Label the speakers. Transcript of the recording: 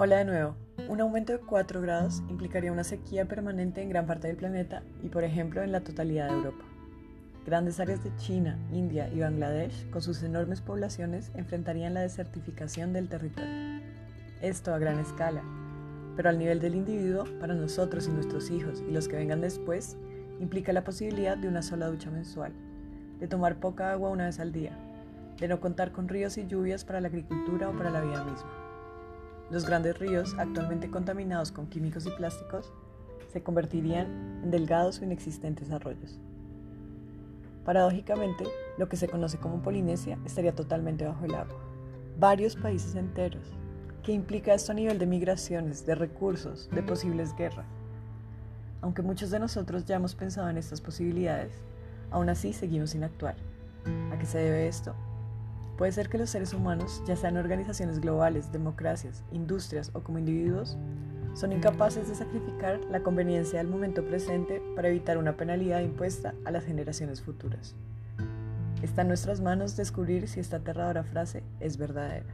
Speaker 1: Hola de nuevo. Un aumento de 4 grados implicaría una sequía permanente en gran parte del planeta y, por ejemplo, en la totalidad de Europa. Grandes áreas de China, India y Bangladesh, con sus enormes poblaciones, enfrentarían la desertificación del territorio. Esto a gran escala, pero al nivel del individuo, para nosotros y nuestros hijos y los que vengan después, implica la posibilidad de una sola ducha mensual, de tomar poca agua una vez al día, de no contar con ríos y lluvias para la agricultura o para la vida misma. Los grandes ríos, actualmente contaminados con químicos y plásticos, se convertirían en delgados o inexistentes arroyos. Paradójicamente, lo que se conoce como Polinesia estaría totalmente bajo el agua. Varios países enteros. ¿Qué implica esto a nivel de migraciones, de recursos, de posibles guerras? Aunque muchos de nosotros ya hemos pensado en estas posibilidades, aún así seguimos sin actuar. ¿A qué se debe esto? Puede ser que los seres humanos, ya sean organizaciones globales, democracias, industrias o como individuos, son incapaces de sacrificar la conveniencia del momento presente para evitar una penalidad impuesta a las generaciones futuras. Está en nuestras manos descubrir si esta aterradora frase es verdadera.